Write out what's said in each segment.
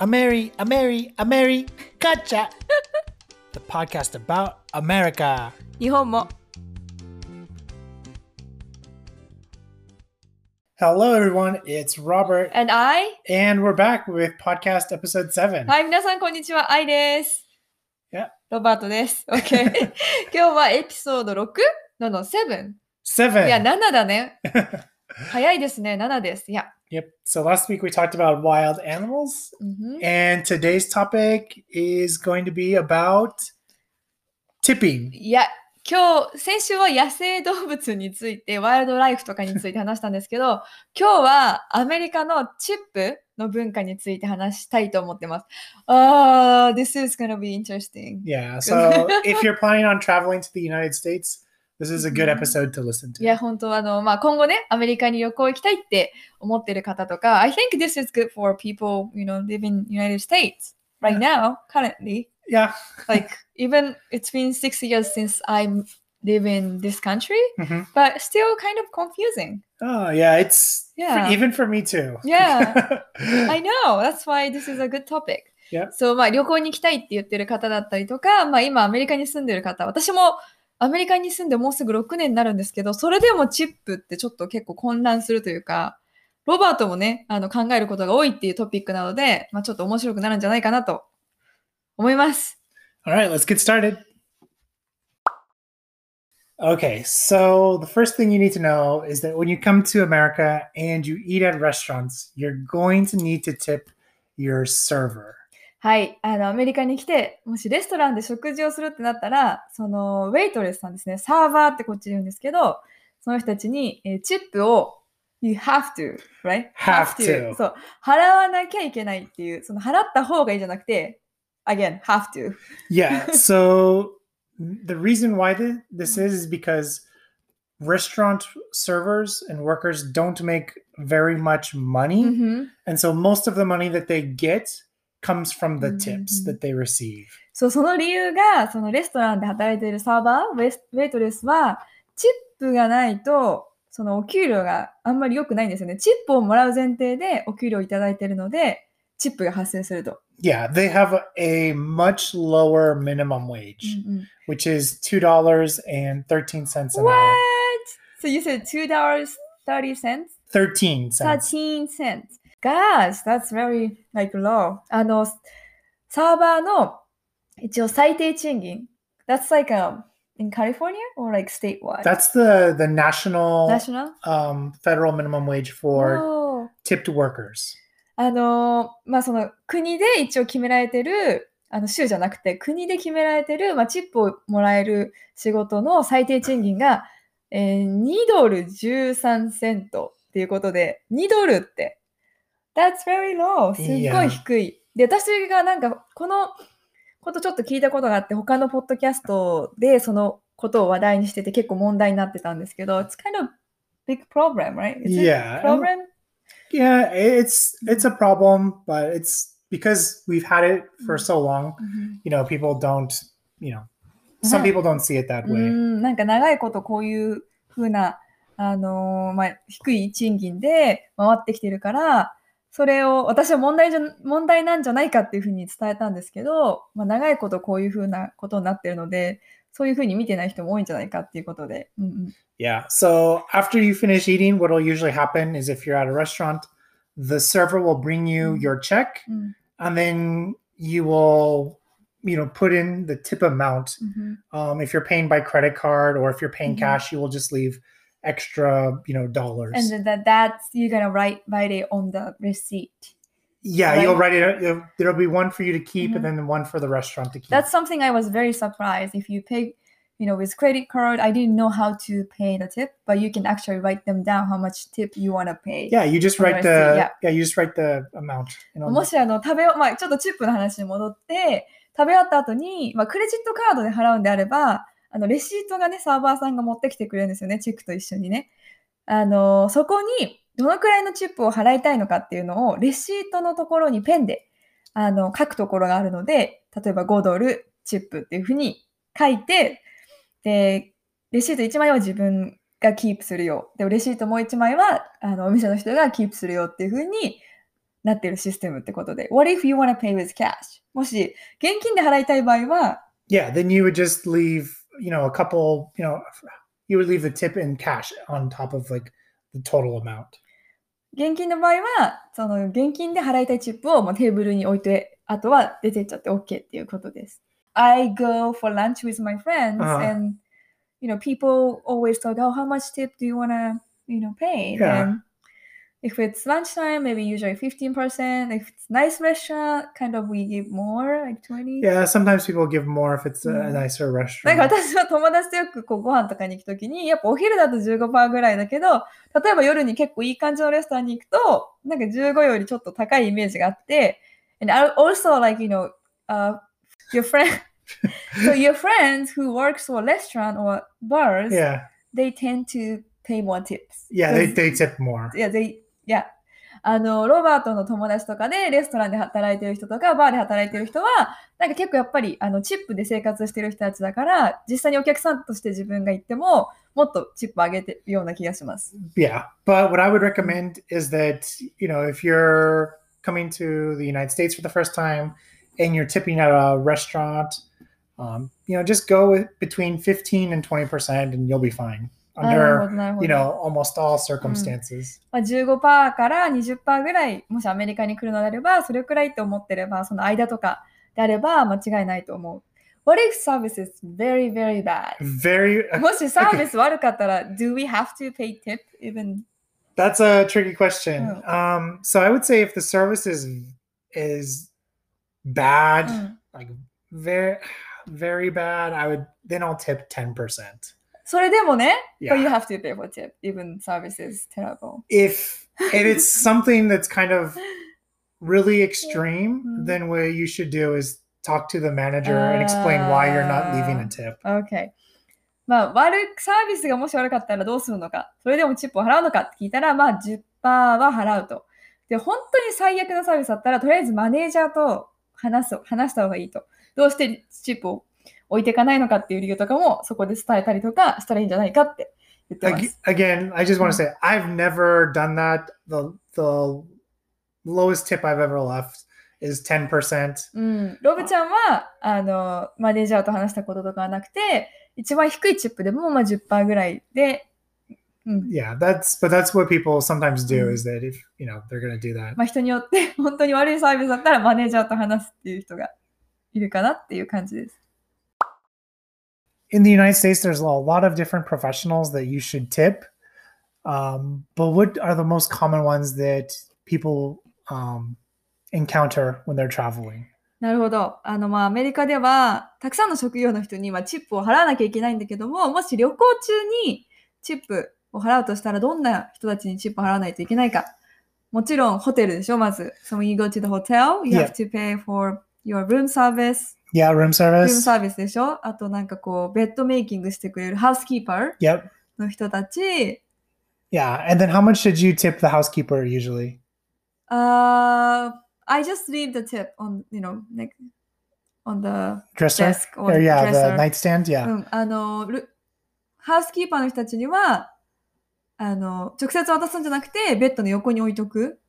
A Mary, a Mary, a Mary, gotcha! the podcast about America. 日本も Hello, everyone. It's Robert, And I? and we're back with podcast episode seven. はい、皆さんこんにちは。愛です。 Yeah. ロバートです。OK。今日はエピソード 6? のの、7? Seven. いや、7だね。早いですね。7です。いや。 Yep. So last week we talked about wild animals, うんふん and today's topic is going to be about tipping. いや、今日、先週は野生動物について、ワイルドライフとかについて話したんですけど、今日はアメリカのチップの文化について話したいと思ってます。あー、this is gonna be interesting. Yeah. So if you're planning on traveling to the United States, this is a good episode to listen いや、 to. 本当あの、まあ、今後ね、アメリカに旅行行きたいって思ってる方とか、I think this is good for people, you know, live in United States right now, currently. Yeah. Like, even it's been six years since I live in this country, Mhm. but still kind of confusing. Oh, yeah. It's for- Yeah. even for me too. Yeah. I know. That's why this is a good topic. Yeah. そう、まあ旅行に行きたいって言ってる方だったりとか、まあ今アメリカに住んでる方、私も アメリカに住んでもうすぐ6年になるんですけど、それでもチップってちょっと結構混乱するというか、ロバートもね、あの考えることが多いっていうトピックなので、まあちょっと面白くなるんじゃないかなと思います。Alright, let's get started. Okay, so the first thing you need to know is that when you come to America and you eat at restaurants, you're going to need to tip your server. はい。あの、アメリカに来て、もしレストランで食事をするってなったら、その、ウェイトレスさんですね、サーバーってこっちで言うんですけど、その人たちに、えーチップを、you have to, right? Have to そう。払わなきゃいけないっていう、その払った方がいいじゃなくて、again, have to. Yeah, so the reason why th- this is is because restaurant servers and workers don't make very much money. うんふん And so most of the money that they get comes from the tips Mhm. that they receive. そう、その理由が、そのレストランで働いているサーバー、ウェスウェイトレスは、チップがないと、そのお給料があんまり良くないんですよね。チップをもらう前提でお給料をいただいているので、チップが発生すると。Yeah, they have a, much lower minimum wage, which is two dollars and thirteen cents an What? hour. So you said two dollars thirty cents? Thirteen cents. Thirteen cents. Gosh, that's very like low. あの、サーバーの一応最低賃金。That's like um, in California or like statewide? That's the the national national? um, federal minimum wage for Oh. tipped workers. あのまあその国で一応決められてるあの州じゃなくて国で決められてる、まあ、チップをもらえる仕事の最低賃金が、えー2ドル13セントっていうことで2ドルって That's very low すっごい低い。で私がなんかこのことちょっと聞いたことがあって他のポッドキャストでそのことを話題にしてて結構問題になってたんですけど It's kind of big problem, right? Is it Yeah. problem? Yeah, it's it's a problem, but it's because we've had it for so long. うん You know, people don't. You know, some Uh-huh. people don't see it that う way. ん、なんか長いことこういう風な、あのーまあ、低い賃金で回ってきてるから、それを私は問題じゃ問題なんじゃないかっていうふうに伝えたんですけど、まあ、長いことこういう風なことになってるので、そういうふうに見てない人も多いんじゃないかっていうことで。うんうん、Yeah. So after you finish eating, what will usually happen is if you're at a restaurant, the server will bring you Mm. your check, うん、and then you will, you know, put in the tip amount. うん、Um, if you're paying by credit card or if you're paying Mhm. cash, you will just leave extra, you know, dollars. And then that, that's, you're gonna write, write it on the receipt. yeah, right? you'll write it. you'll- There'll be one for you to keep, Mhm. and then one for the restaurant to keep. That's something I was very surprised. If you pay, you know, with credit card, I didn't know how to pay the tip, but you can actually write them down how much tip you want to pay. yeah, you just on the write the receipt, yeah. yeah. you just write the amount. You know, もしあの食べよ、まあ、ちょっとチップの話に戻って、食べ終わった後に、まあ、クレジットカードで払うんであれば、 あのレシートがね、サーバーさんが持ってきてくれるんですよね、チェックと一緒にね。あのそこにどのくらいのチップを払いたいのかっていうのを、レシートのところにペンであの書くところがあるので、例えば5ドルチップっていうふうに書いて、で、レシート1枚は自分がキープするよ。で、レシートもう1枚はあのお店の人がキープするよっていうふうになってるシステムってことで。What if you wanna pay with cash? もし現金で払いたい場合は、Yeah, then you would just leave, you know, a couple, you know, you would leave the tip in cash on top of like the total amount. 現金の場合は、その現金で払いたいチップをもうテーブルに置いて、あとは出てっちゃって OK っていうことです。I go for lunch with my friends、 Uh-huh. and you know people always talk, oh, how much tip do you wanna, you know, pay? Yeah. And if it's lunchtime, maybe usually 15%. If it's nice restaurant, kind of we give more, like 20. Yeah, sometimes people give more if it's a Mm. nicer なん restaurant. か私は友達とよくこうご飯とかに行くときに、やっぱお昼だと15%ぐらいだけど、例えば夜に結構いい感じのレストランに行くと、なんか15よりちょっと高いイメージがあって、and also like, you know, uh, your friend, so your friends who works for restaurant or bars, Yeah, they tend to pay more tips. yeah, they, they tip more. いや、they, いや、あの、ロバートの友達とかで、レストランで働いてる人とか、バーで働いてる人は、なんか結構やっぱり、あの、チップで生活してる人たちだから、実際にお客さんとして自分が行っても、もっとチップ上げてるような気がします。Yeah, but what I would recommend is that you know if you're coming to the United States for the first time and you're tipping at a restaurant, um, you know, just go with between fifteen and twenty percent, and you'll be fine under you know almost all circumstances. まあ、15%から20%ぐらい、もしアメリカに来るのであれば、それくらいって思ってれば、その間とかであれば間違いないと思う。What if service is very, very bad? Very. もしサービス悪かったら、do we have to pay tip even? That's a tricky question. Oh. Um, so I would say if the service is is bad, うん、like very very bad, I would then I'll tip ten percent. それでもね、Yeah. but you have to pay for tip, even service is terrible. if and it's something that's kind of really extreme, Mhm. then what you should do is talk to the manager and explain why you're not leaving Ah. a tip. OK。まあ、悪く、サービスがもし悪かったらどうするのか、それでもチップを払うのかって聞いたら、まあ10%は払うと。で、本当に最悪なサービスだったら、とりあえずマネージャーと話す、話した方がいいと。どうしてチップを置いていかないのかっていう理由とかも、そこで伝えたりとかしたらいいんじゃないかって言ってます。Again, I just want to say I've never done that. The the lowest tip I've ever left is 10%. うん、ロブちゃんはあのマネージャーと話したこととかはなくて一番低いチップでもまあ10%ぐらいで、うん、Yeah, that's but that's what people sometimes do Mm. is that if you know they're gonna do that. まあ、人によって本当に悪いサービスだったらマネージャーと話すっていう人がいるかなっていう感じです。in the United States, there's a lot of different professionals that you should tip. Um, but what are the most common ones that people um, encounter when they're traveling? なるほど。あのまあアメリカではたくさんの職業の人にまあチップを払わなきゃいけないんだけどももし旅行中にチップを払うとしたらどんな人たちにチップを払わないといけないか。もちろんホテルでしょまず。So when you go to the hotel, you have to pay for your room service. Yeah, room ルーム service. サービスでしょあとなんかこう、ベッドメイキングしてくれるハウスキーパー Yep. の人たち、Yeah. And then how much should you tip the housekeeper usually? uh, I just leave the tip on, you know, like, on the Dresser? desk or Or yeah, dresser. the nightstand. Yeah. うん、あの、ルハウスキーパーの人たちには、あの、直接渡すんじゃなくて、ベッドの横に置いとく。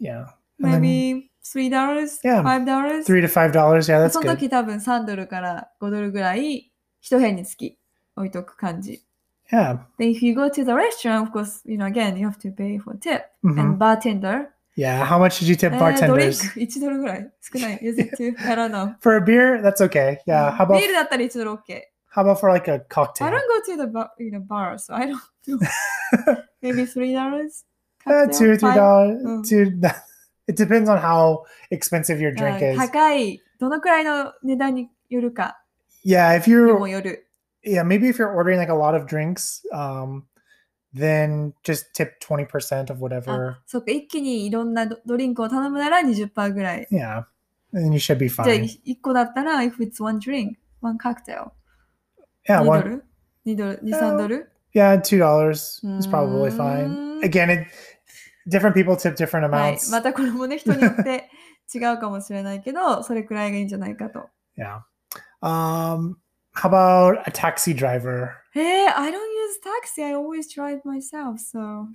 Yeah. And then maybe $3, Yeah, $5? three to five dollars. Yeah, that's その good. 時多分3ドルから5ドルぐらい、一部屋につき置いとく感じ。 Yeah. Then if you go to the restaurant, of course, you know, again, you have to pay for tip. Mhm. And bartender. Yeah. How much should you tip えードリン bartenders? ク1ドルぐらい少ない。Is it too? I don't know. For a beer, that's okay. Yeah. How ビ about ールだったら1ドル OK. how about for like a I cocktail? don't go to the bar, you know, bar, so I don't know. Maybe $3? Uh, two or three Five? dollars. Mm. Two. It depends on how expensive your あ drink is. 高い。どのくらいの値段によるか Yeah, if に you're もよる。 yeah, maybe if you're ordering like a lot of drinks, um, then just tip twenty percent of あ whatever. そっか、一気にいろんなドドリンクを頼むなら20%ぐらい。 Yeah, and then you should be じゃあ、 fine. 1個だったら、if it's one drink, one cocktail. Yeah, 2ド one. ル ?2 ドル ?2、3ドル Yeah, two dollars is probably Mm. fine. Again, it different people tip different はい。 amounts. またこれもね、人によって違うかもしれないけど、それくらいがいいんじゃないかと。 Yeah. Um, how about a taxi driver? えー、I don't use taxi. I always drive myself, so.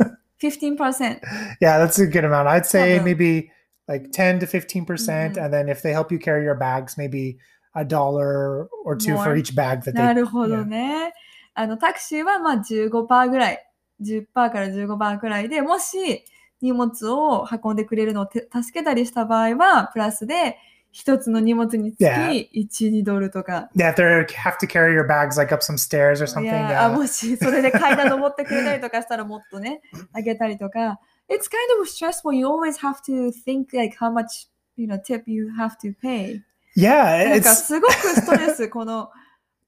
15%。 Yeah, that's a good amount. I'd say Probably. maybe like 10 to 15%. percent Mhm. And then if they help you carry your bags, maybe a dollar or two for More. each bag that な they るほどね。あの、タクシーはまあ15%ぐらい。 10%から15%ぐらいで、もし荷物を運んでくれるのをて助けたりした場合は、プラスで一つの荷物につき Yeah. 1、2ドルとか。Yeah, if they have to carry your bags like up some stairs or い something. やあ yeah. もしそれで階段登ってくれたりとかしたらもっとね、あげたりとか。It's kind of stressful. You always have to think like how much, you know, tip you have to pay. Yeah, なんか it's すごくストレス、この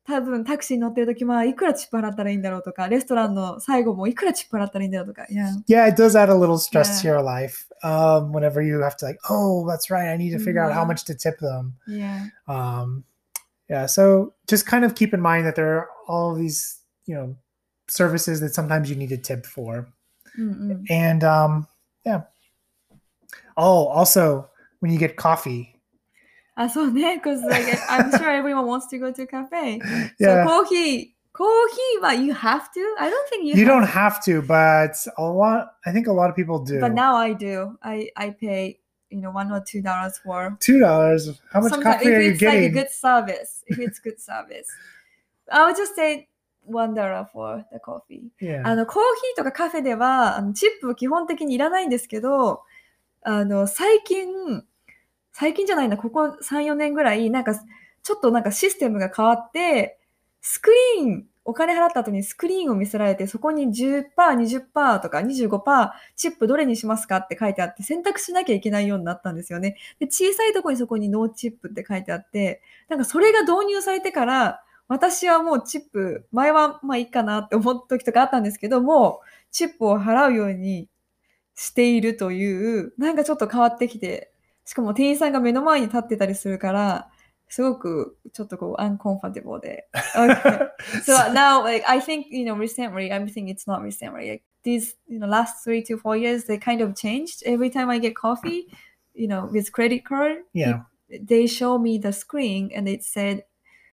多分タクシーに乗ってる時はいくらチップ払ったらいいんだろうとか、レストランの最後もいくらチップ払ったらいいんだろうとか。いや、 yeah, it does add a little stress Yeah. to your life. Um, whenever you have to like, oh, that's right, I need to figure out how Yeah. much to tip them. いや、 Um, yeah, so just kind of keep in mind that there are all these, you know, services that sometimes you need to tip for. うんうん。 And um, yeah. Oh, also when you get coffee. あ、そうね。Because like, I'm sure everyone wants to go to a cafe. Yeah. So コーヒー、コーヒーは you have to? I don't think you, You have don't have to, but a lot I think a lot of people do. But now I do. I, I pay, you know, one or two dollars for Two dollars. How much Sometimes coffee if are you it's like a getting? good service, if it's good service, I would just say one dollar for the coffee. yeah. あのコーヒーとかカフェではあのチップは基本的にいらないんですけど、あの最近最近じゃないなここ3、4年ぐらいなんかちょっとなんかシステムが変わってスクリーンお金払った後にスクリーンを見せられてそこに10%、20%とか25%チップどれにしますかって書いてあって選択しなきゃいけないようになったんですよね。で小さいとこにそこにノーチップって書いてあってなんかそれが導入されてから私はもうチップ、前はまあいいかなって思った時とかあったんですけども、チップを払うようにしているという、なんかちょっと変わってきて、しかも店員さんが目の前に立ってたりするから、すごくちょっとこう、uncomfortable で。Okay. so now, like, I think, you know, recently, I'm thinking it's not recently. Like, these, you know, last three to four years, they kind of changed. Every time I get coffee, you know, with credit card, yeah. they show me the screen and it said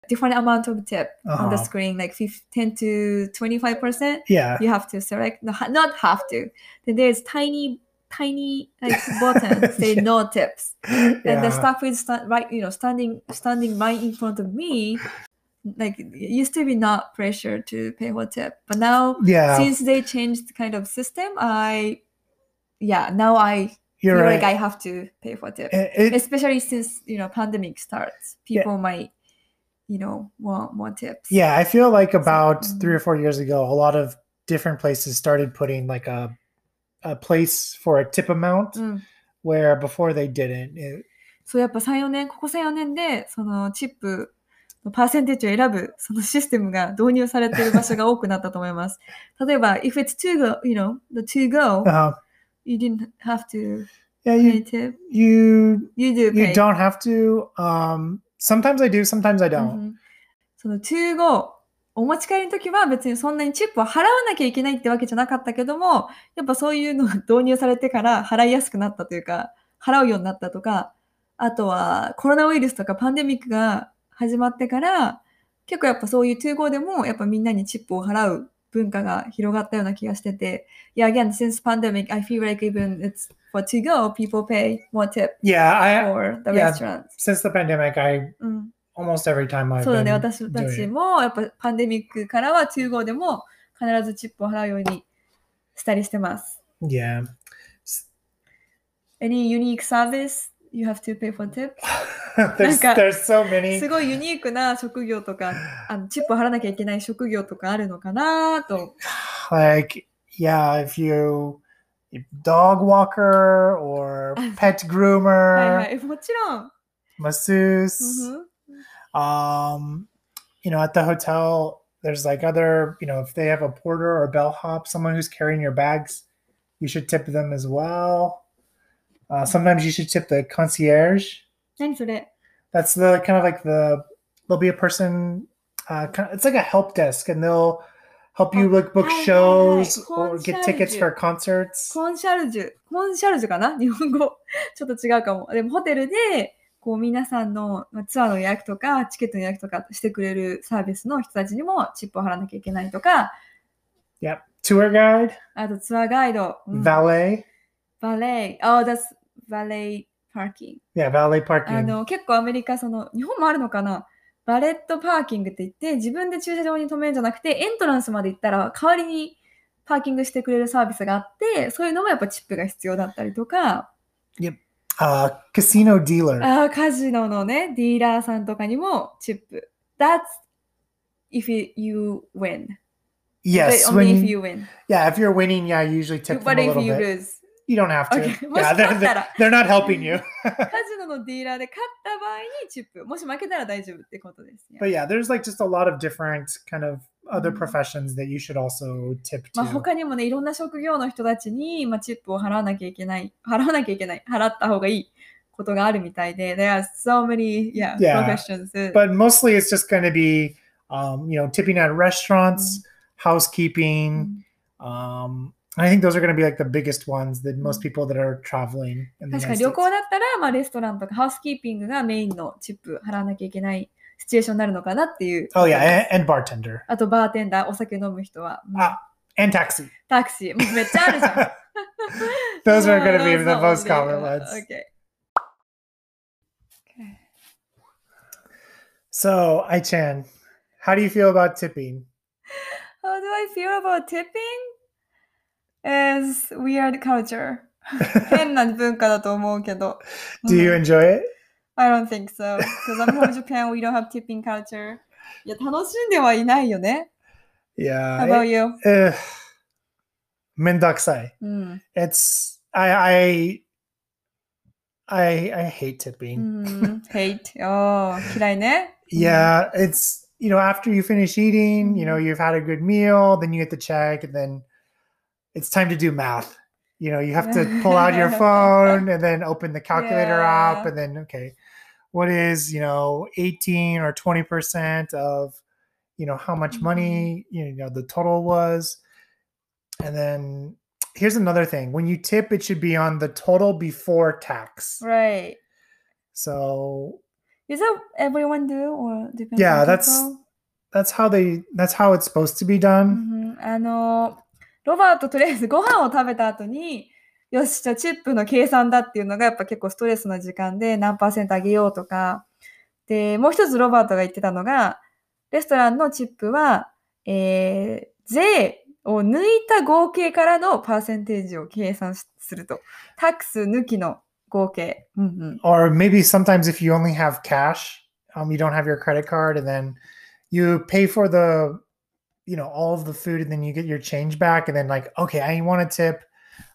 different amount of tip on the Uh-huh. screen, like 15 10 to 25%. Yeah. You have to select, no, ha- not have to. Then there's tiny, tiny like button say Yeah. no tips. And the Yeah. staff is sta- right, you know, standing, standing right in front of me. Like it used to be not pressure to pay for tip, but now Yeah. since they changed the kind of system, I, yeah, now I You're feel right. like I have to pay for tip It- especially since you know pandemic starts Yeah. people might you know want more tips Yeah, I feel like about mm. three or four years ago, a lot of different places started putting like a a place for a tip amount うん、 where before they didn't. It- そうやっぱ34年ここ34年でそのチップのパーセンテージを選ぶそのシステムが導入されている場所が多くなったと思います例えば if it's to go you know the to go uh, you didn't have to yeah, pay you tip you you do you pay don't have to. Um, sometimes I do, sometimes I う don't. んその to go お持ち帰りの時は別にそんなにチップを払わなきゃいけないってわけじゃなかったけども、やっぱそういうのが導入されてから払いやすくなったというか、払うようになったとか、あとはコロナウイルスとかパンデミックが始まってから、結構やっぱそういう to go でもやっぱみんなにチップを払う文化が広がったような気がしてて、Yeah, again, since pandemic, I feel like even it's for to go, people pay more tip Yeah, I for the Yeah. restaurants. since the pandemic, I うん。Almost every time I've そうだね、been 私た doing ち it. もやっぱパンデミックからは to go でも必ずチップを払うようにしたりしてます。Yeah. Any unique service you have to pay for tip? there's なんか there's so many. すごいユニークな職業とか、あのチップを払わなきゃいけない職業とかあるのかなと。Like yeah, if you if dog walker or pet はい groomer, はい、もちろん。masseuse. うんふん Um, you know, at the hotel, there's like other, you know, if they have a porter or bellhop, someone who's carrying your bags, you should tip them as well. Uh, sometimes you should tip the concierge. 何それ That's the kind of like the there'll be a person. Uh, kind it's like a help desk, and they'll help you Oh, like book hi, hi, hi. shows or get tickets Concierge. for concerts. コンシャルジュ。コンシャルジュかな日本語。ちょっと違うかも。でもホテルで、 こう皆さんのまあツアーの予約とか、チケットの予約とかしてくれるサービスの人たちにもチップを払わなきゃいけないとか、Yep. tour guide, あとツアーガイド、うん valet. valet。あ、that's valet parkin g. Yeah, valet あ.の、結構アメリカ、その、日本もあるのかな？バレットパーキングって言って、自分で駐車場に止めるんじゃなくて、エントランスまで行ったら、代わりにパーキングしてくれるサービスがあって、そういうのもやっぱチップが必要だったりとか、Uh, casino dealer. あーカジノのね、ディーラーさんとかにもチップ。That's if you win. yes, Only when if you, you win. yeah, if you're winning, yeah, I usually tip them But a if little you bit. lose. You don't have to. Okay. もし Yeah, 勝 they're, った they're, ら、 they're not helping you. カジノのディーラーで勝った場合にチップ。もし負けたら大丈夫ってことですね。 but yeah, there's like just a lot of different kind of other Mhm. professions that you should also tip まあ、 to. 他にもね、いろんな職業の人たちに、まあ、チップを払わなきゃいけない、払わなきゃいけない、払った方がいいことがあるみたいで、There are so many, yeah, Yeah. professions. but mostly it's just going to be, um, you know, tipping at restaurants, housekeeping. うん Um, I think those are going to be like the biggest ones that most Mhm. people that are traveling in the 確か United に旅 States. 行だったら、まあ、レストランとかハウスキーピングがメインのチップ払わなきゃいけない シチュエーションになるのかなっていう。Oh yeah, and, bartender あと、バーテンダー、お酒飲む人は、うんあ and taxi. タクシー、もうめっちゃあるじゃん。Those are going to be the most common ones. Okay. So, Ai-chan, how do you feel about tipping? How do I feel about tipping? Is weird culture. 変な文化だと思うけど。Do you うん enjoy it? I don't think so. Because I'm from Japan, we don't have tipping culture. いや、楽しんではいないよね。How Yeah. about you? Uh, mendakusai. うん。 It's I I I I hate う tipping. ん。hate. おー嫌いね。 Yeah, it's you know after you finish eating, you know Mhm. you've had a good meal, then you get the check, and then it's time to do math. You know you have to pull out your phone and then open the calculator app, Yeah. and then okay, what is you know eighteen or twenty percent of you know how much Mhm. money you know the total was, and then here's another thing: when you tip, it should be on the total before tax. Right. So Is that everyone do or depends Yeah, on that's- people? that's how they that's how it's supposed to be う done. んあの、ロバートとりあえずご飯を食べた後に、 よし、じゃあチップの計算だっていうのがやっぱ結構ストレスな時間で何パーセント上げようとか。で、もう一つロバートが言ってたのが、レストランのチップは、えー、税を抜いた合計からのパーセンテージを計算すると。タックス抜きの合計。うんうん。Or maybe sometimes if you only have cash, um, you don't have your credit card, and then you pay for the, you know, all of the food, and then you get your change back, and then like, okay, I want to tip,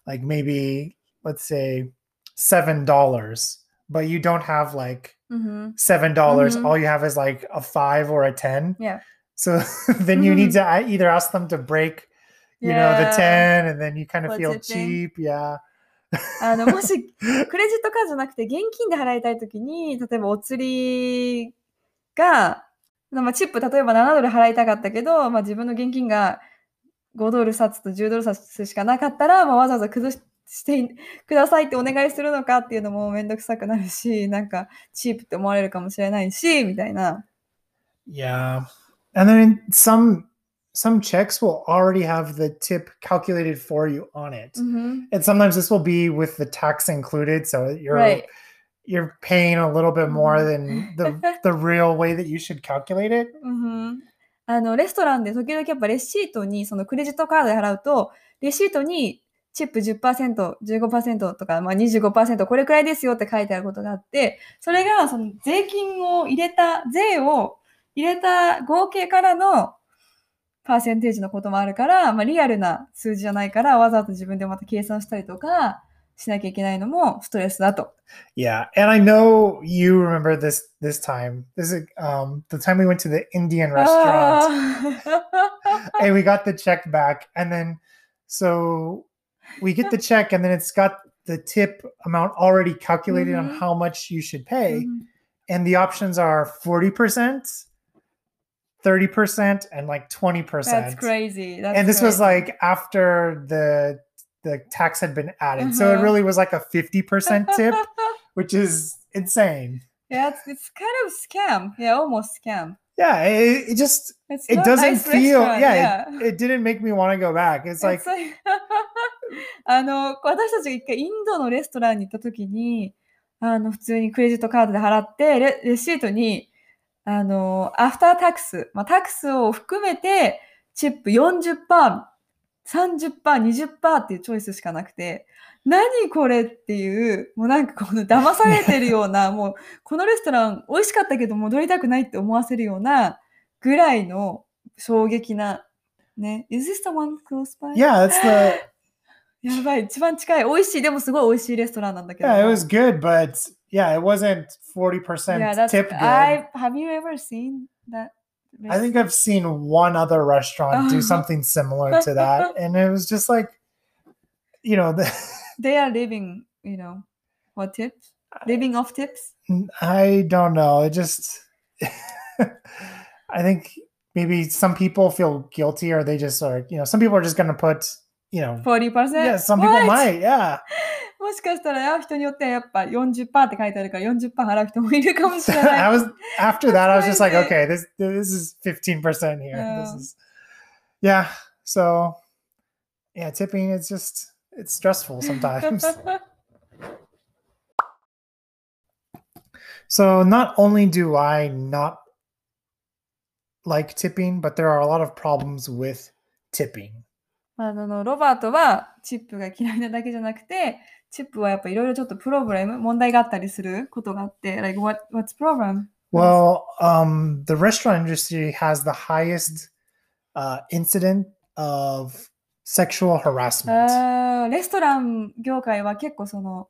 like maybe let's say seven dollars, but you don't have like うんうん、 seven dollars. Mhm. All you have is like a five or a ten. Yeah. So then you need Mhm. to uh, either ask them to break, you know, the Yeah. ten, and then you kind of What's feel it then? cheap. Yeah. あの、もし、クレジットカードじゃなくて現金で払いたいときに、例えばお釣りが、まあ、チップ例えば7ドル払いたかったけど、まあ、自分の現金が 5ドル札と10ドル札しかなかったら、まあ、わざわざ崩ししてくださいってお願いするのかっていうのもめんどくさくなるし、なんかチープって思われるかもしれないし、みたいな。 Yeah. And then some some checks will already have the tip calculated for you on it. うん And sometimes this will be with the tax included. So you're right. you're paying a little bit more Mhm. than the the real way that you should calculate it. うん あの、レストランで時々やっぱレシートに、そのクレジットカードで払うと、レシートにチップ10%、15%とか、まあ25%これくらいですよって書いてあることがあって、それがその税金を入れた、税を入れた合計からのパーセンテージのこともあるから、まあリアルな数字じゃないから、わざわざ自分でまた計算したりとかしなきゃいけないのもストレスだと。 Yeah. And I know you remember this this time. This is um the time we went to the Indian restaurant. あー and we got the check back and then so we get the check and then it's got the tip amount already calculated on Mhm. how much you should pay うん and the options are 40% 30% and like 20% That's crazy. That's and this was crazy. like after the the tax had been added so it Uh-huh. really was like a 50% tip which is insane yeah, it's, it's kind of scam. Yeah, almost scam. Yeah, it, it just It's it doesn't nice feel yeah, yeah. It, it didn't make me want to go back. It's like あの、私たちが一回インドのレストランに行った時に、あの、普通にクレジットカードで払って、レレシートに、あの、アフタータックス、まあ、タックスを含めて、チップ40%、30%、20%っていうチョイスしかなくて、何これっていう、もうなんかこの 騙されてるような、もうこのレストラン美味しかったけど戻りたくないって思わせるようなぐらいの衝撃な、ね。Is this the one close by? yeah, that's the やばい、一番近い。美味しい。でもすごい美味しいレストランなんだけど。yeah, it was good, but yeah, it wasn't 40% Yeah, tip good. I, have you ever seen that? I think I've seen one other restaurant do something similar to that, and it was just like, you know, the, they are living, you know, what tips? Living off tips? I don't know. It just, I think maybe some people feel guilty, or they just are, you know, some people are just gonna put, you know, 40%? yeah, some people might, yeah. もしかしたら人によってはやっぱ40%って書いてあるから40%払う人もいるかもしれ I ない。 was after that, I was just like, crazy. okay, this this is fifteen percent here. This Yeah. is, yeah. So, yeah, tipping. It's just it's stressful sometimes. so not only do I not like tipping, but there are a lot of problems with tipping. あの、ロバートはチップが嫌いなだけじゃなくて、チップはやっぱいろいろちょっとプロブレム、問題があったりすることがあって、like what, what's problem? Well, um, the restaurant industry has the highest uh, incident of sexual harassment. レストラン業界は結構その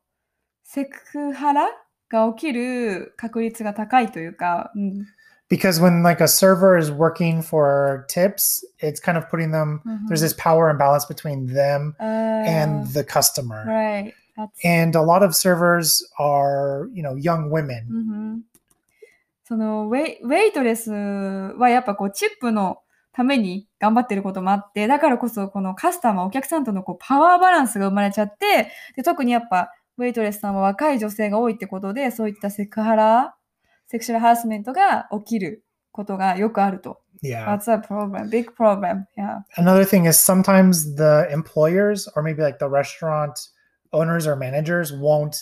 セクハラが起きる確率が高いというか、うん、because when like a server is working for tips, it's kind of putting them. There's this power imbalance between them あー and the customer, right. That's, and a lot of servers are you know young women. うんうんそのウェイウェイトレスはやっぱこうチップのために頑張ってることもあって、だからこそこのカスタマー、お客さんとのこうパワーバランスが生まれちゃって、で特にやっぱウェイトレスさんは若い女性が多いってことで、そういったセクハラ、セクシュアルハラスメントが起きることがよくあると。 Yeah. That's a problem, big problem. Yeah. Another thing is sometimes the employers or maybe like the restaurant owners or managers won't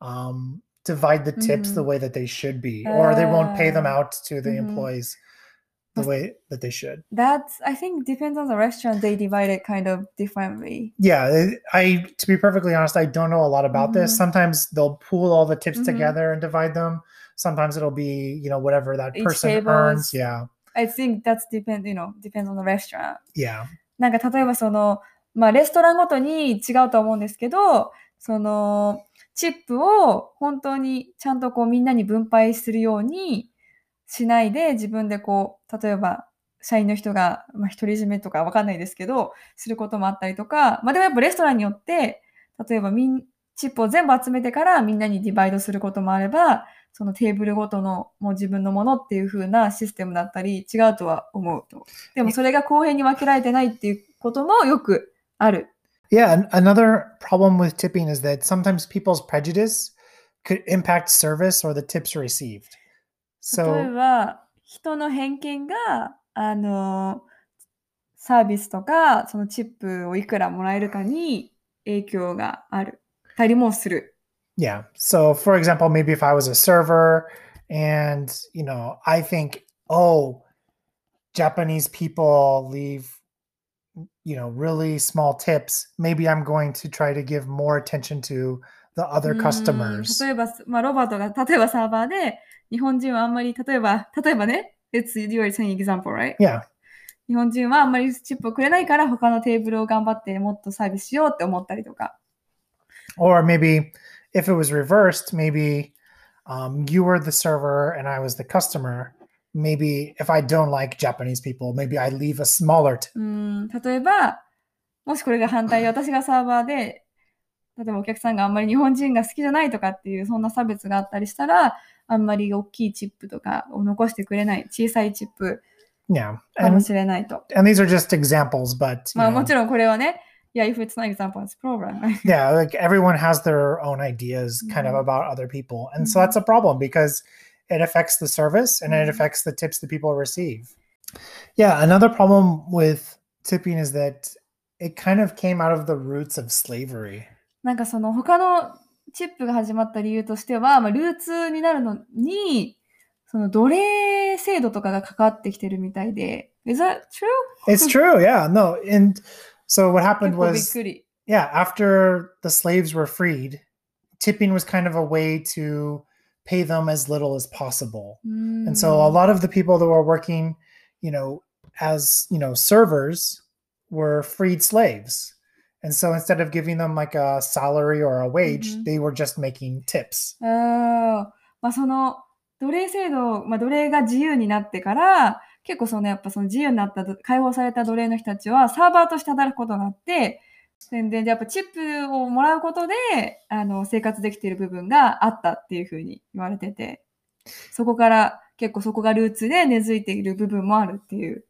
um, divide the tips the Mhm. way that they should be, or they won't pay them Ah. out to the Mhm. employees the Mas- way that they should. That's, I think, depends on the restaurant. They divide it kind of differently. Yeah, it- I to be perfectly honest, I don't know a lot about this. Mhm. Sometimes they'll pool all the tips Mhm. together and divide them. Sometimes it'll be, you know, whatever that Each person tables. earns. Yeah. I think that's depend, you know, depends on the restaurant. Yeah. なんか例えばその、まあレストランごとに違うと思うんですけど、その、チップを本当にちゃんとこうみんなに分配するようにしないで自分でこう、例えば社員の人が、まあ、独り占めとかわかんないですけど、することもあったりとか、まあでもやっぱレストランによって、例えばみん、チップを全部集めてからみんなにディバイドすることもあれば、そのテーブルごとのもう自分のものっていう風なシステムだったり違うとは思うと。でもそれが公平に分けられてないっていうこともよくある。Yeah. an- Another problem with tipping is that sometimes people's prejudice could impact service or the tips received. 例え So ば、人の偏見が、あの、サービスとか、そのチップをいくらもらえるかに影響がある。たりもする。Yeah. So, for example, maybe if I was a server and, you know, I think, oh, Japanese people leave, you know, really small tips, maybe I'm going to try to give more attention to the other うん customers. 例えば、まあ、ロバートが、例えばサーバーで、日本人はあんまり、例えば、例えばね、It's your saying example, right? Yeah. 日本人はあんまりチップをくれないから、他のテーブルを頑張ってもっとサービスしようって思ったりとか。 Or maybe if it was reversed, maybe um, you were the server and I was the customer. Maybe if I don't like Japanese people, maybe I leave a smaller tip. うん、例えば、もしこれが反対で、私がサーバーで、例えばお客さんがあんまり日本人が好きじゃないとかっていう、そんな差別があったりしたら、あんまり大きいチップとかを残してくれない、小さいチップ Yeah. かも And, しれないと。 and these are just examples, but you まあ know, もちろんこれはね、 いや、if it's not example, it's problem. yeah, like everyone has their own ideas kind of Mhm. about other people. And so Mhm. that's a problem because it affects the service and it Mhm. affects the tips that people receive. Yeah, another problem with tipping is that it kind of came out of the roots of slavery. なんかその他のチップが始まった理由としては、まあ、ルーツになるのに、その奴隷制度とかが関わってきてるみたいで。Is that true? It's true, yeah. No, and so what 結 happened 構びっ was くり。 yeah, after the slaves were freed, tipping was kind of a way to pay them as little as possible. うーん And so a lot of the people that were working, you know, as, you know, servers were freed slaves. And so instead of giving them like a salary or a wage, Mhm. they were just making tips. あーまあ、その奴隷制度、まあ、奴隷が自由になってから 結構そのやっぱその自由になったど解放された奴隷の人たちはサーバーとして働くことがあってででやっぱチップをもらうことであの生活できている部分があったっていうふうに言われててそこから結構そこがルーツで根付いている部分もあるっていう。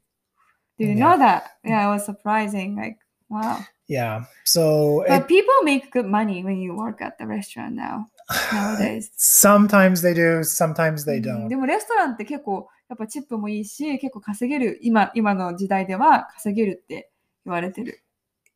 Do you know that? Yeah, it was surprising. Like, wow. Yeah. So it, But people make good money when you work at the restaurant now, nowadays. sometimes they do, sometimes they うん don't. でもレストランって結構やっぱチップもいいし結構稼げる今今の時代では稼げるって言われてる、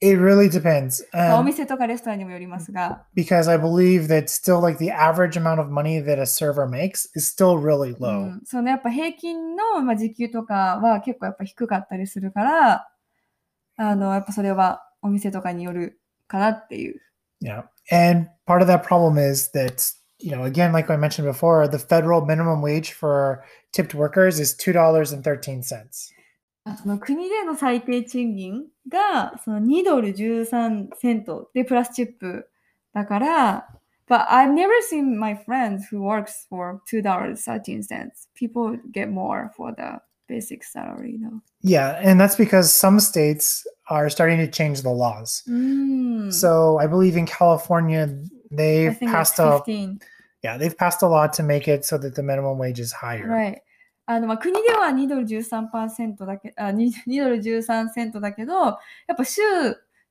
It really depends. まあお Um, 店とかレストランにもよりますが、because I believe that still like the average amount of money that a server makes is still really う low. ん、そのやっぱ平均の、まあ、時給とかは結構やっぱ低かったりするからあのやっぱそれはお店とかによるかなっていう。Yeah. And part of that problem is that, you know, again, like I mentioned before, the federal minimum wage for tipped workers is $2.13. あその国での最低賃金がその2ドル13セントでプラスチップだから、But I've never seen my friends who works for $2.13 cents. People get more for the basic salary, know. Yeah. And that's because some states are starting to change the laws. うん。So I believe in California, they've passed a 15. yeah, they've passed a law to make it so that the minimum wage is higher. Right. あのまあ国では2ドル13%だけあ 2, 2ドル13セントだけど、やっぱ州、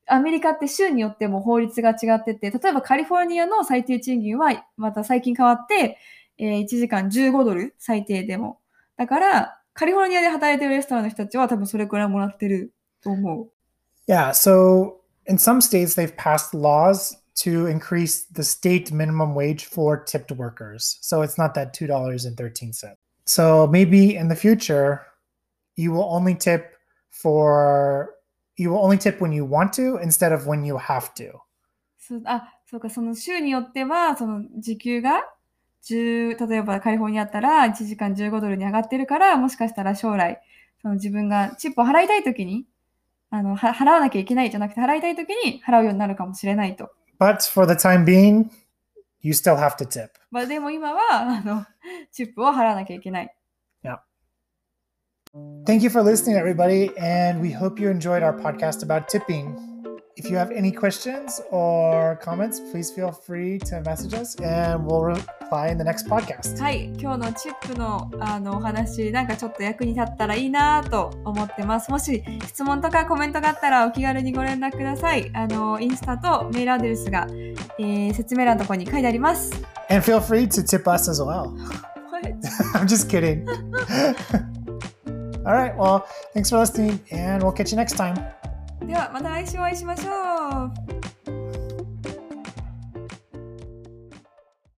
アメリカって州によっても法律が違ってて、例えばカリフォルニアの最低賃金はまた最近変わって、えー1時間15ドル最低でも。だから、カリフォルニアで働いてるレストランの人たちは多分それくらいもらってると思う。 Yeah. So in some states, they've passed laws to increase the state minimum wage for tipped workers. So it's not that $2.13. So maybe in the future, you will only tip for, you will only tip when you want to instead of when you have to. そうあ、そうか、その州によっては、その時給が 10、例えばカリフォルニアだったら1時間15ドルに上がってるから、もしかしたら将来、その自分がチップを払いたいときに、あの、は払わなきゃいけないじゃなくて、払いたいときに払うようになるかもしれないと。But for the time being, you still have to tip. まあでも今は、あの、チップを払わなきゃいけない。Thank you for listening, everybody, and we hope you enjoyed our podcast about tipping. If you have any questions or comments, please feel free to message us and we'll reply in the next podcast. はい、今日のチップのあのお話、なんかちょっと役に立ったらいいなと思ってます。もし質問とかコメントがあったらお気軽にご連絡ください。あの、インスタとメールアドレスが、えー説明欄のところに書いてあります。And feel free to tip us as well. I'm just kidding. All right. Well, thanks for listening, and we'll catch you next time. ではまた来週お会いしましょう。